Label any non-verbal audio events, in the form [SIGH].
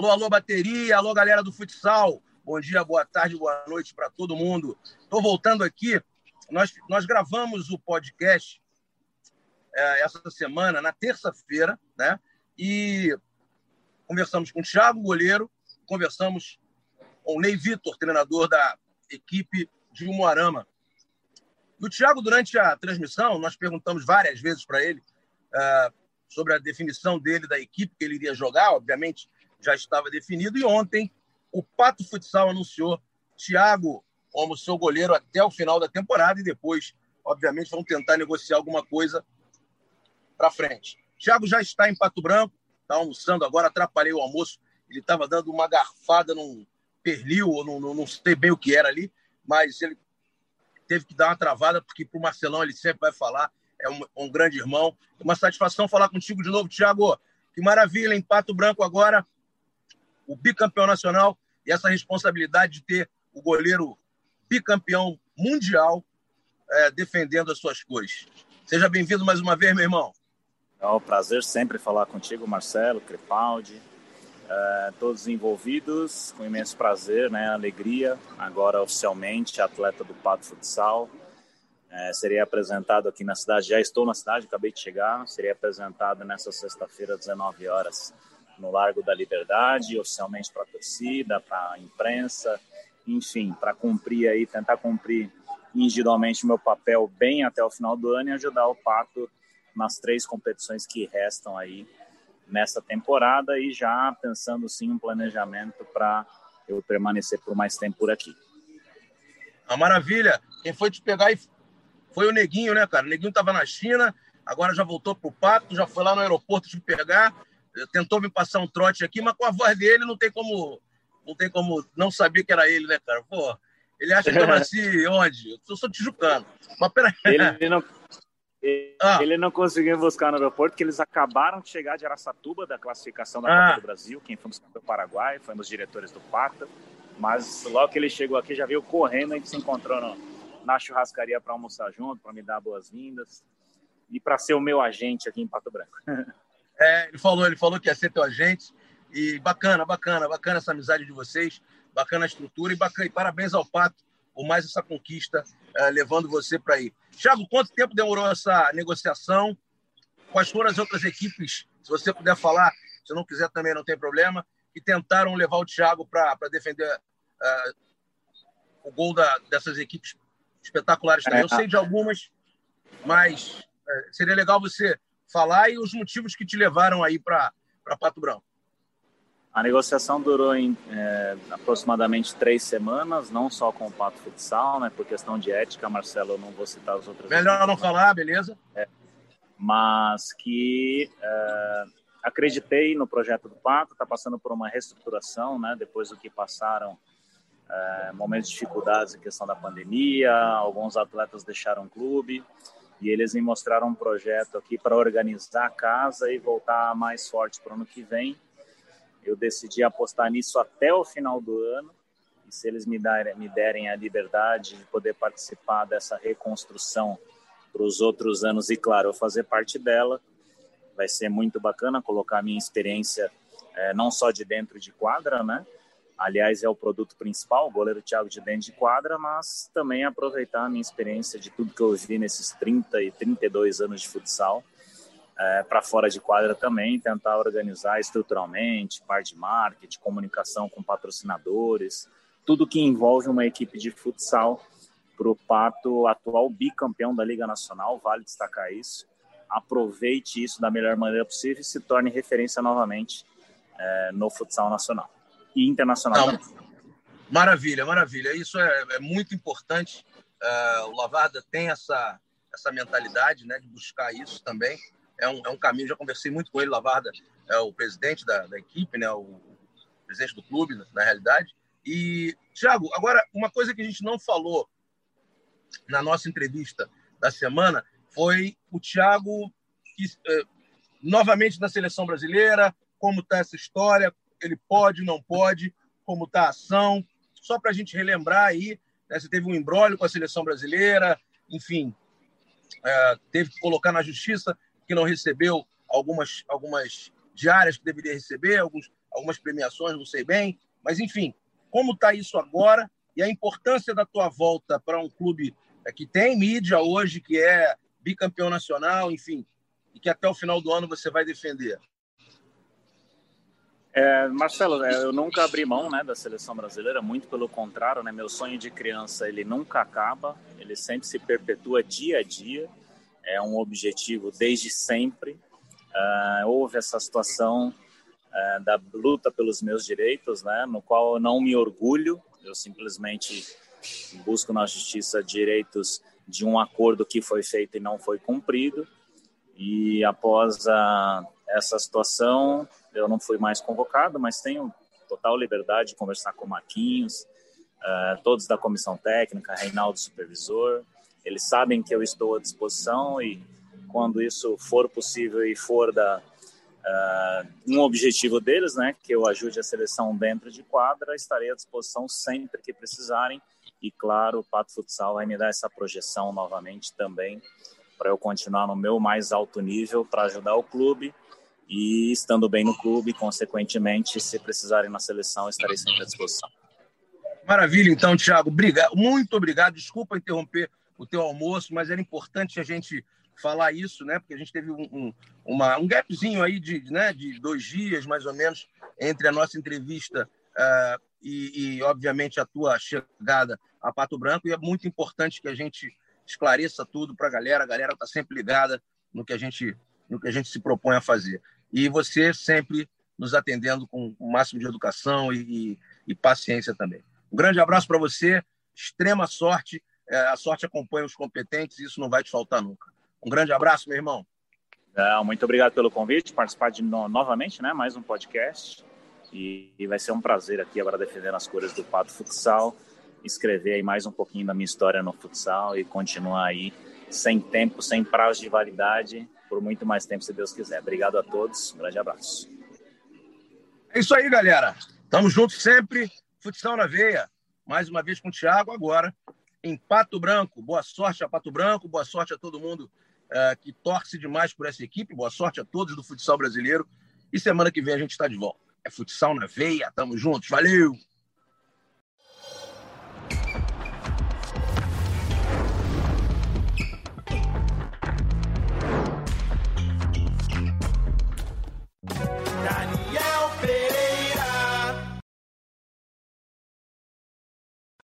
Alô, alô, bateria, alô, galera do futsal. Bom dia, boa tarde, boa noite para todo mundo. Estou voltando aqui. Nós, nós gravamos o podcast é, essa semana, na terça-feira, né? E conversamos com o Thiago, goleiro, conversamos com o Ney Vitor, treinador da equipe de Umuarama. E o Thiago, durante a transmissão, nós perguntamos várias vezes para ele uh, sobre a definição dele da equipe que ele iria jogar, obviamente já estava definido, e ontem o Pato Futsal anunciou Thiago como seu goleiro até o final da temporada e depois, obviamente, vão tentar negociar alguma coisa para frente. Thiago já está em Pato Branco, está almoçando agora, atrapalhei o almoço, ele estava dando uma garfada num pernil, ou num, não sei bem o que era ali, mas ele teve que dar uma travada, porque para o Marcelão ele sempre vai falar, é um, um grande irmão. Uma satisfação falar contigo de novo, Thiago. Que maravilha, em Pato Branco agora, o bicampeão nacional e essa responsabilidade de ter o goleiro bicampeão mundial é, defendendo as suas cores. Seja bem-vindo mais uma vez, meu irmão. É um prazer sempre falar contigo, Marcelo, Crepaldi, é, todos envolvidos, com imenso prazer, né, alegria. Agora, oficialmente, atleta do Pato Futsal. É, seria apresentado aqui na cidade, já estou na cidade, acabei de chegar. Seria apresentado nessa sexta-feira, 19 horas, no Largo da Liberdade, oficialmente para a torcida, para a imprensa, enfim, para cumprir aí, tentar cumprir individualmente meu papel bem até o final do ano e ajudar o Pato nas três competições que restam aí nessa temporada e já pensando sim um planejamento para eu permanecer por mais tempo por aqui. Uma maravilha. Quem foi te pegar foi o Neguinho, né, cara? O Neguinho estava na China, agora já voltou pro Pato, já foi lá no aeroporto te pegar, tentou me passar um trote aqui, mas com a voz dele não tem como não tem como não saber que era ele, né, cara? Pô, ele acha que eu [LAUGHS] nasci onde? Eu sou tijucano. Mas peraí. Ele não, ele, [LAUGHS] ah. ele não conseguiu buscar no aeroporto, porque eles acabaram de chegar de Araçatuba, da classificação da ah. Copa do Brasil. Quem foi foi o Paraguai, foi um dos diretores do Pata. Mas logo que ele chegou aqui, já veio correndo, a gente se encontrou no, na churrascaria para almoçar junto, para me dar boas-vindas e para ser o meu agente aqui em Pato Branco. [LAUGHS] É, ele falou, ele falou que ia ser teu agente e bacana, bacana, bacana essa amizade de vocês, bacana a estrutura e bacana e parabéns ao Pato por mais essa conquista, é, levando você para aí. Thiago, quanto tempo demorou essa negociação? Quais foram as outras equipes, se você puder falar, se não quiser também não tem problema, que tentaram levar o Thiago para defender uh, o gol da, dessas equipes espetaculares também. Eu sei de algumas, mas uh, seria legal você falar e os motivos que te levaram aí para Pato Branco. A negociação durou em é, aproximadamente três semanas, não só com o Pato Futsal, né, por questão de ética, Marcelo, eu não vou citar as outras. Melhor não falar, beleza? É, mas que é, acreditei no projeto do Pato, está passando por uma reestruturação, né, depois do que passaram é, momentos de dificuldades em questão da pandemia, alguns atletas deixaram o clube e eles me mostraram um projeto aqui para organizar a casa e voltar mais forte para o ano que vem eu decidi apostar nisso até o final do ano. E se eles me derem, me derem a liberdade de poder participar dessa reconstrução para os outros anos, e claro, eu fazer parte dela, vai ser muito bacana colocar a minha experiência é, não só de dentro de quadra, né? Aliás, é o produto principal, o goleiro Thiago de dentro de quadra, mas também aproveitar a minha experiência de tudo que eu vi nesses 30 e 32 anos de futsal é, para fora de quadra também, tentar organizar estruturalmente, parte de marketing, comunicação com patrocinadores, tudo que envolve uma equipe de futsal para o Pato, atual bicampeão da Liga Nacional, vale destacar isso. Aproveite isso da melhor maneira possível e se torne referência novamente é, no futsal nacional e internacional. Não, maravilha, maravilha. Isso é, é muito importante. Uh, o Lavarda tem essa, essa mentalidade né, de buscar isso também é um, é um caminho. Já conversei muito com ele, Lavarda é o presidente da, da equipe, né? O, presidente do clube, na realidade. E, Thiago, agora, uma coisa que a gente não falou na nossa entrevista da semana foi o Thiago, que, eh, novamente na seleção brasileira, como está essa história, ele pode, não pode, como está a ação, só para a gente relembrar aí, né, você teve um embrólio com a seleção brasileira, enfim, eh, teve que colocar na justiça que não recebeu algumas, algumas diárias que deveria receber, alguns algumas premiações, não sei bem. Mas, enfim, como está isso agora e a importância da tua volta para um clube é, que tem mídia hoje, que é bicampeão nacional, enfim, e que até o final do ano você vai defender? É, Marcelo, é, eu nunca abri mão né, da seleção brasileira, muito pelo contrário, né, meu sonho de criança ele nunca acaba, ele sempre se perpetua dia a dia, é um objetivo desde sempre. Uh, houve essa situação uh, da luta pelos meus direitos, né, no qual eu não me orgulho, eu simplesmente busco na justiça direitos de um acordo que foi feito e não foi cumprido. E após a, essa situação, eu não fui mais convocado, mas tenho total liberdade de conversar com o Marquinhos, uh, todos da comissão técnica, Reinaldo supervisor. Eles sabem que eu estou à disposição e quando isso for possível e for da uh, um objetivo deles, né, que eu ajude a seleção dentro de quadra, estarei à disposição sempre que precisarem. E claro, o Pato Futsal vai me dar essa projeção novamente também para eu continuar no meu mais alto nível para ajudar o clube e estando bem no clube, consequentemente, se precisarem na seleção, estarei sempre à disposição. Maravilha, então, Thiago. Obrigado, muito obrigado. Desculpa interromper o teu almoço, mas era importante a gente falar isso, né? Porque a gente teve um, um, uma, um gapzinho aí de, né, de dois dias, mais ou menos, entre a nossa entrevista uh, e, e, obviamente, a tua chegada a Pato Branco. E é muito importante que a gente esclareça tudo para a galera. A galera está sempre ligada no que a gente no que a gente se propõe a fazer e você sempre nos atendendo com o máximo de educação e, e, paciência também. Um grande abraço para você, extrema sorte. É, a sorte acompanha os competentes e isso não vai te faltar nunca. Um grande abraço, meu irmão. É, muito obrigado pelo convite, participar de no, novamente, né? Mais um podcast. E, e, vai ser um prazer aqui agora defendendo as cores do Pato Futsal, escrever aí mais um pouquinho da minha história no futsal e continuar aí sem tempo, sem prazo de validade, por muito mais tempo, se Deus quiser. Obrigado a todos, um grande abraço. É isso aí, galera. Tamo junto sempre. Futsal na veia. Mais uma vez com o Thiago, agora em Pato Branco. Boa sorte a Pato Branco, boa sorte a todo mundo uh, que torce demais por essa equipe. Boa sorte a todos do futsal brasileiro. E semana que vem a gente está de volta. É futsal na veia. Tamo juntos. Valeu!